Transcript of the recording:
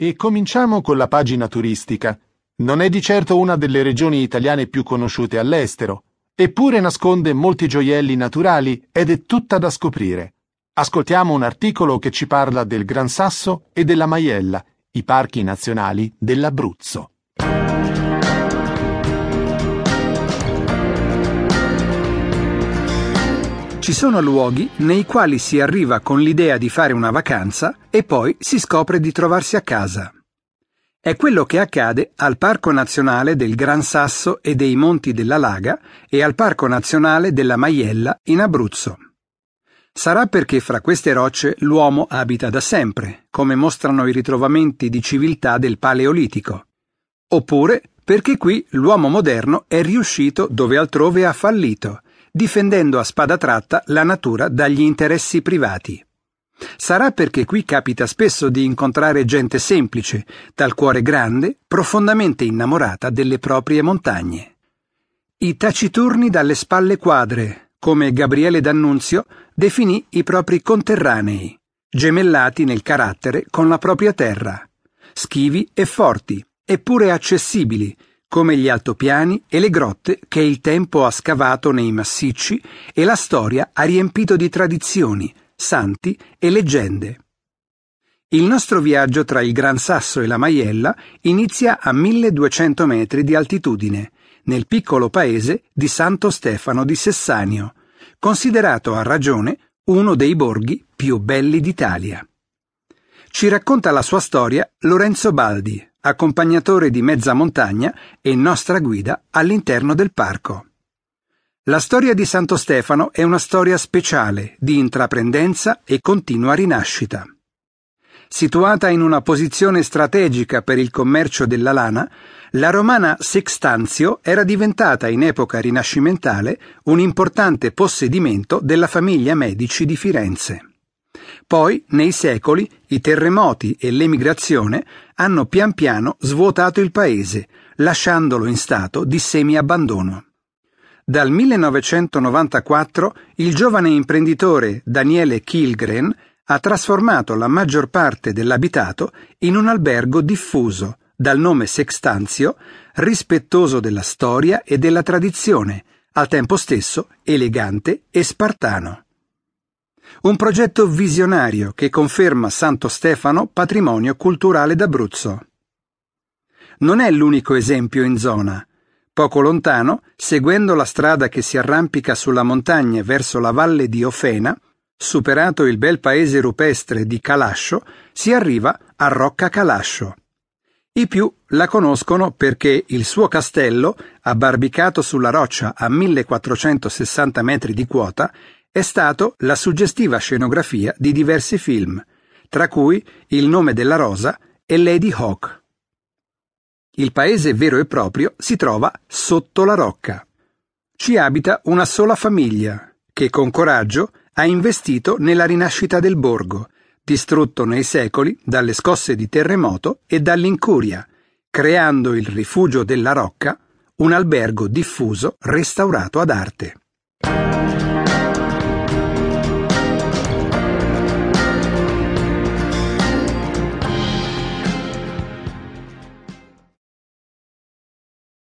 E cominciamo con la pagina turistica. Non è di certo una delle regioni italiane più conosciute all'estero, eppure nasconde molti gioielli naturali ed è tutta da scoprire. Ascoltiamo un articolo che ci parla del Gran Sasso e della Maiella, i parchi nazionali dell'Abruzzo. Ci sono luoghi nei quali si arriva con l'idea di fare una vacanza e poi si scopre di trovarsi a casa. È quello che accade al Parco Nazionale del Gran Sasso e dei Monti della Laga e al Parco Nazionale della Maiella in Abruzzo. Sarà perché fra queste rocce l'uomo abita da sempre, come mostrano i ritrovamenti di civiltà del Paleolitico. Oppure perché qui l'uomo moderno è riuscito dove altrove ha fallito, difendendo a spada tratta la natura dagli interessi privati. Sarà perché qui capita spesso di incontrare gente semplice, dal cuore grande, profondamente innamorata delle proprie montagne. I taciturni dalle spalle quadre, come Gabriele D'Annunzio definì i propri conterranei, gemellati nel carattere con la propria terra, schivi e forti, eppure accessibili, come gli altopiani e le grotte che il tempo ha scavato nei massicci e la storia ha riempito di tradizioni, santi e leggende. Il nostro viaggio tra il Gran Sasso e la Maiella inizia a 1200 metri di altitudine, nel piccolo paese di Santo Stefano di Sessanio, considerato a ragione uno dei borghi più belli d'Italia. Ci racconta la sua storia Lorenzo Baldi, accompagnatore di mezza montagna e nostra guida all'interno del parco. La storia di Santo Stefano è una storia speciale di intraprendenza e continua rinascita. Situata in una posizione strategica per il commercio della lana, la romana Sextanzio era diventata in epoca rinascimentale un importante possedimento della famiglia Medici di Firenze. Poi, nei secoli, i terremoti e l'emigrazione hanno pian piano svuotato il paese, lasciandolo in stato di semi-abbandono. Dal 1994 il giovane imprenditore Daniele Kilgren ha trasformato la maggior parte dell'abitato in un albergo diffuso, dal nome Sextanzio, rispettoso della storia e della tradizione, al tempo stesso elegante e spartano. Un progetto visionario che conferma Santo Stefano patrimonio culturale d'Abruzzo. Non è l'unico esempio in zona. Poco lontano, seguendo la strada che si arrampica sulla montagna verso la valle di Ofena, superato il bel paese rupestre di Calascio, si arriva a Rocca Calascio. I più la conoscono perché il suo castello, abbarbicato sulla roccia a 1460 metri di quota, è stato la suggestiva scenografia di diversi film, tra cui Il nome della rosa e Lady Hawk. Il paese vero e proprio si trova sotto la rocca. Ci abita una sola famiglia, che con coraggio ha investito nella rinascita del borgo, distrutto nei secoli dalle scosse di terremoto e dall'incuria, creando il rifugio della rocca, un albergo diffuso restaurato ad arte.